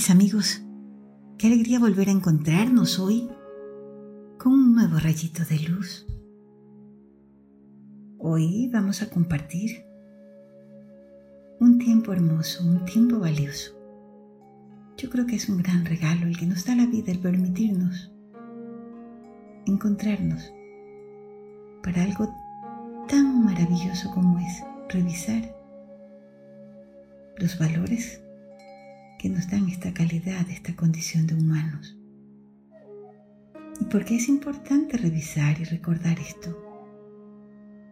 Mis amigos, qué alegría volver a encontrarnos hoy con un nuevo rayito de luz. Hoy vamos a compartir un tiempo hermoso, un tiempo valioso. Yo creo que es un gran regalo el que nos da la vida, el permitirnos encontrarnos para algo tan maravilloso como es revisar los valores que nos dan esta calidad, esta condición de humanos. ¿Y por qué es importante revisar y recordar esto?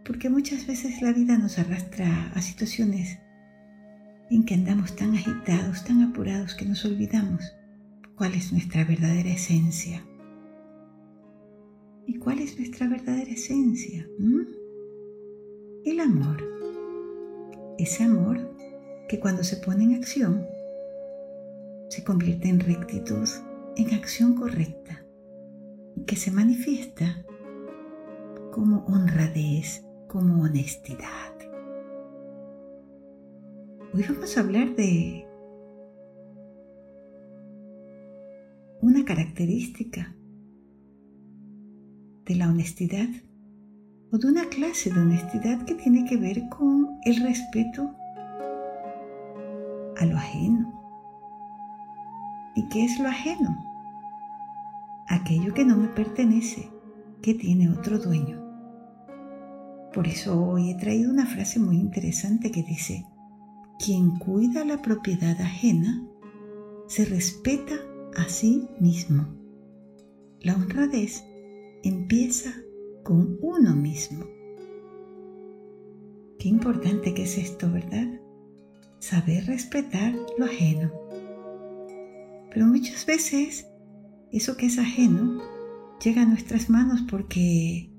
Porque muchas veces la vida nos arrastra a situaciones en que andamos tan agitados, tan apurados que nos olvidamos cuál es nuestra verdadera esencia. ¿Y cuál es nuestra verdadera esencia? ¿Mm? El amor. Ese amor que cuando se pone en acción se convierte en rectitud, en acción correcta, y que se manifiesta como honradez, como honestidad. Hoy vamos a hablar de una característica de la honestidad o de una clase de honestidad que tiene que ver con el respeto a lo ajeno, ¿Y qué es lo ajeno? Aquello que no me pertenece, que tiene otro dueño. Por eso hoy he traído una frase muy interesante que dice, quien cuida la propiedad ajena se respeta a sí mismo. La honradez empieza con uno mismo. Qué importante que es esto, ¿verdad? Saber respetar lo ajeno. Pero muchas veces eso que es ajeno llega a nuestras manos porque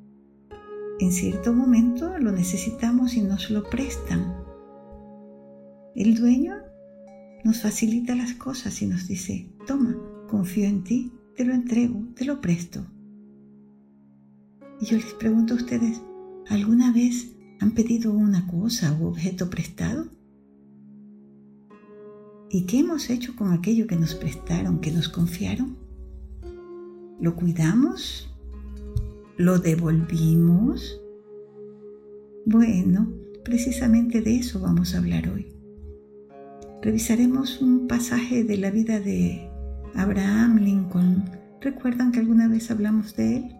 en cierto momento lo necesitamos y nos lo prestan. El dueño nos facilita las cosas y nos dice, toma, confío en ti, te lo entrego, te lo presto. Y yo les pregunto a ustedes, ¿alguna vez han pedido una cosa u objeto prestado? ¿Y qué hemos hecho con aquello que nos prestaron, que nos confiaron? ¿Lo cuidamos? ¿Lo devolvimos? Bueno, precisamente de eso vamos a hablar hoy. Revisaremos un pasaje de la vida de Abraham Lincoln. ¿Recuerdan que alguna vez hablamos de él?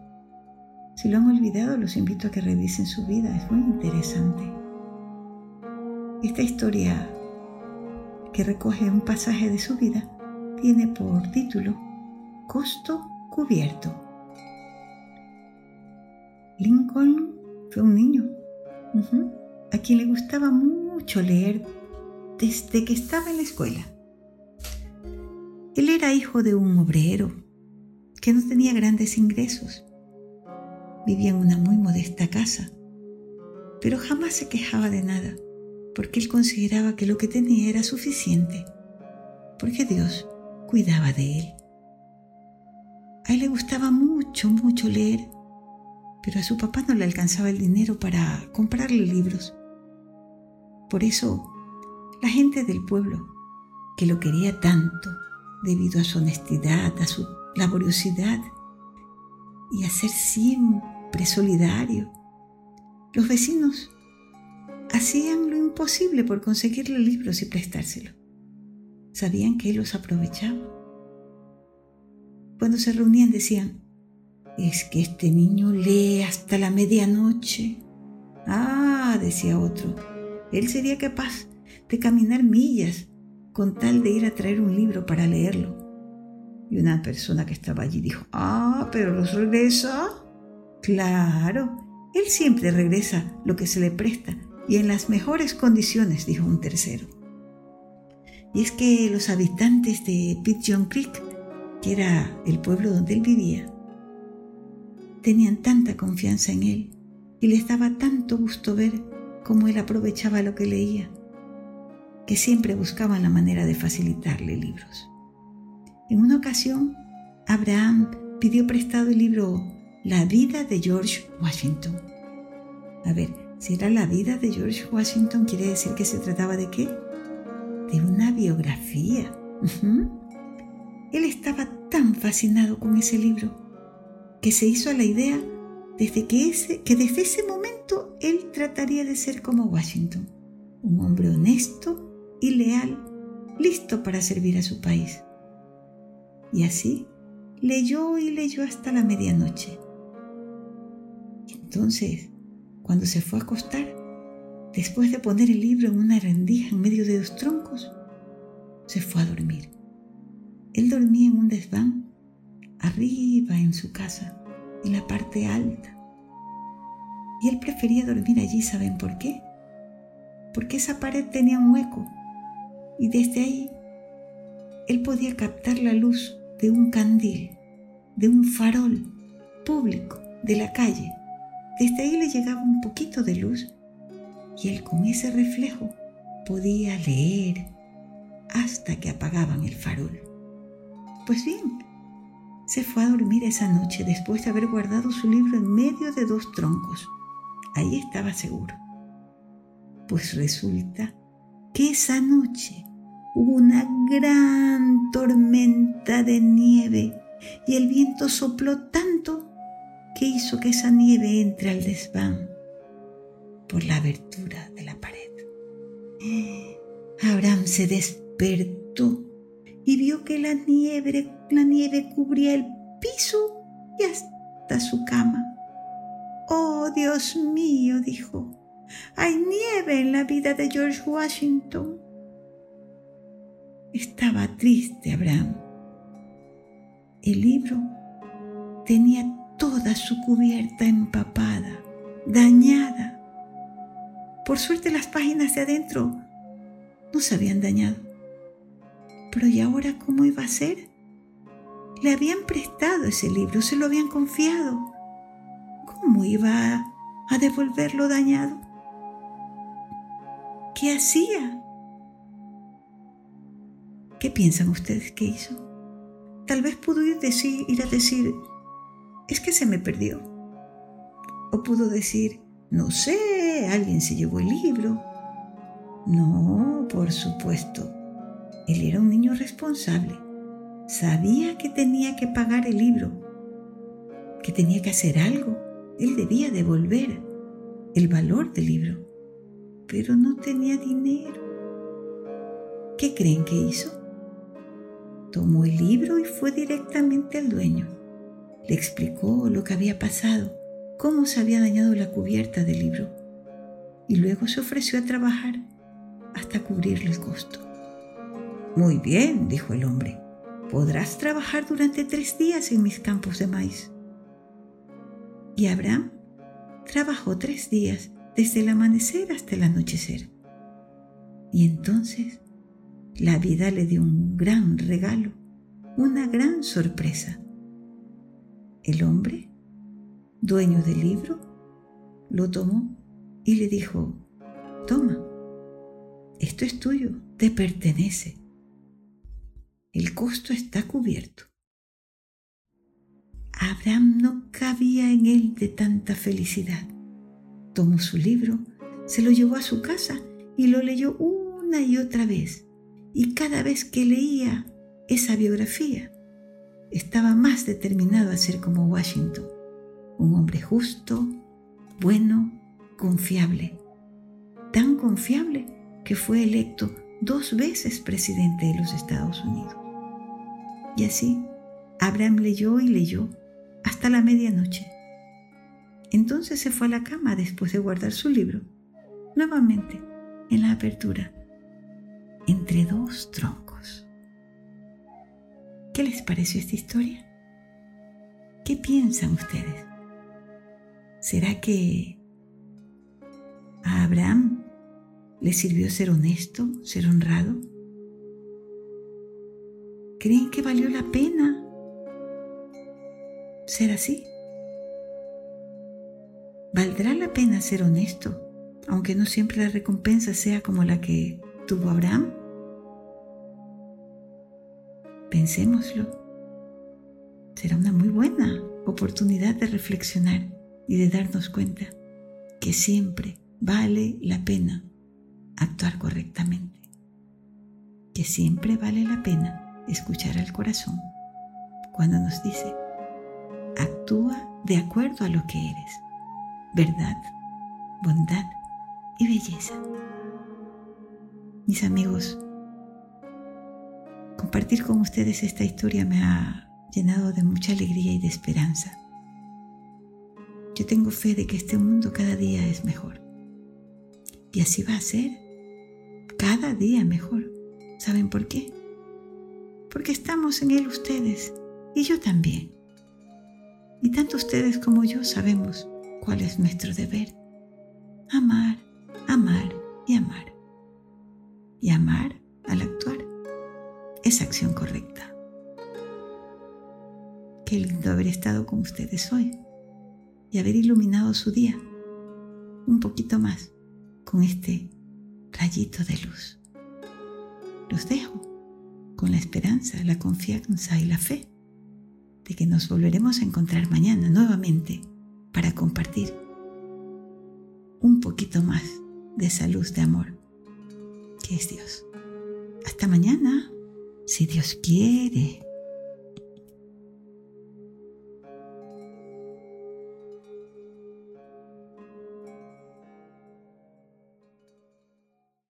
Si lo han olvidado, los invito a que revisen su vida, es muy interesante. Esta historia que recoge un pasaje de su vida, tiene por título Costo cubierto. Lincoln fue un niño a quien le gustaba mucho leer desde que estaba en la escuela. Él era hijo de un obrero que no tenía grandes ingresos. Vivía en una muy modesta casa, pero jamás se quejaba de nada porque él consideraba que lo que tenía era suficiente, porque Dios cuidaba de él. A él le gustaba mucho, mucho leer, pero a su papá no le alcanzaba el dinero para comprarle libros. Por eso, la gente del pueblo, que lo quería tanto debido a su honestidad, a su laboriosidad y a ser siempre solidario, los vecinos hacían lo imposible por conseguirle libros y prestárselo. Sabían que él los aprovechaba. Cuando se reunían decían, es que este niño lee hasta la medianoche. Ah, decía otro, él sería capaz de caminar millas con tal de ir a traer un libro para leerlo. Y una persona que estaba allí dijo, ah, pero los regresa. Claro, él siempre regresa lo que se le presta y en las mejores condiciones, dijo un tercero. Y es que los habitantes de Pigeon Creek, que era el pueblo donde él vivía, tenían tanta confianza en él y les daba tanto gusto ver cómo él aprovechaba lo que leía, que siempre buscaban la manera de facilitarle libros. En una ocasión, Abraham pidió prestado el libro La vida de George Washington. A ver, si era la vida de George Washington, quiere decir que se trataba de qué? De una biografía. Él estaba tan fascinado con ese libro que se hizo a la idea desde que, ese, que desde ese momento él trataría de ser como Washington, un hombre honesto y leal, listo para servir a su país. Y así leyó y leyó hasta la medianoche. entonces, cuando se fue a acostar, después de poner el libro en una rendija en medio de dos troncos, se fue a dormir. Él dormía en un desván, arriba en su casa, en la parte alta. Y él prefería dormir allí, ¿saben por qué? Porque esa pared tenía un hueco y desde ahí él podía captar la luz de un candil, de un farol público de la calle. Desde ahí le llegaba un poquito de luz y él con ese reflejo podía leer hasta que apagaban el farol. Pues bien, se fue a dormir esa noche después de haber guardado su libro en medio de dos troncos. Ahí estaba seguro. Pues resulta que esa noche hubo una gran tormenta de nieve y el viento sopló tanto que hizo que esa nieve entre al desván por la abertura de la pared. Abraham se despertó y vio que la nieve, la nieve cubría el piso y hasta su cama. Oh, Dios mío, dijo, hay nieve en la vida de George Washington. Estaba triste Abraham. El libro tenía toda su cubierta empapada, dañada. Por suerte las páginas de adentro no se habían dañado. Pero ¿y ahora cómo iba a ser? Le habían prestado ese libro, se lo habían confiado. ¿Cómo iba a devolverlo dañado? ¿Qué hacía? ¿Qué piensan ustedes que hizo? Tal vez pudo ir, decir, ir a decir, es que se me perdió. O pudo decir, no sé, alguien se llevó el libro. No, por supuesto. Él era un niño responsable. Sabía que tenía que pagar el libro, que tenía que hacer algo. Él debía devolver el valor del libro, pero no tenía dinero. ¿Qué creen que hizo? Tomó el libro y fue directamente al dueño. Le explicó lo que había pasado, cómo se había dañado la cubierta del libro, y luego se ofreció a trabajar hasta cubrirle el costo. Muy bien, dijo el hombre, podrás trabajar durante tres días en mis campos de maíz. Y Abraham trabajó tres días desde el amanecer hasta el anochecer. Y entonces la vida le dio un gran regalo, una gran sorpresa. El hombre, dueño del libro, lo tomó y le dijo, toma, esto es tuyo, te pertenece. El costo está cubierto. Abraham no cabía en él de tanta felicidad. Tomó su libro, se lo llevó a su casa y lo leyó una y otra vez. Y cada vez que leía esa biografía, estaba más determinado a ser como Washington, un hombre justo, bueno, confiable. Tan confiable que fue electo dos veces presidente de los Estados Unidos. Y así, Abraham leyó y leyó hasta la medianoche. Entonces se fue a la cama después de guardar su libro, nuevamente en la apertura, entre dos troncos. ¿Qué les pareció esta historia? ¿Qué piensan ustedes? ¿Será que a Abraham le sirvió ser honesto, ser honrado? ¿Creen que valió la pena ser así? ¿Valdrá la pena ser honesto, aunque no siempre la recompensa sea como la que tuvo Abraham? Pensémoslo. Será una muy buena oportunidad de reflexionar y de darnos cuenta que siempre vale la pena actuar correctamente, que siempre vale la pena escuchar al corazón cuando nos dice, actúa de acuerdo a lo que eres, verdad, bondad y belleza. Mis amigos, compartir con ustedes esta historia me ha llenado de mucha alegría y de esperanza. Yo tengo fe de que este mundo cada día es mejor. Y así va a ser. Cada día mejor. ¿Saben por qué? Porque estamos en él ustedes y yo también. Y tanto ustedes como yo sabemos cuál es nuestro deber. Amar, amar y amar. Y amar al actuar es acción correcta. Qué lindo haber estado con ustedes hoy y haber iluminado su día un poquito más con este rayito de luz. Los dejo con la esperanza, la confianza y la fe de que nos volveremos a encontrar mañana nuevamente para compartir un poquito más de esa luz de amor que es Dios. Hasta mañana, si Dios quiere.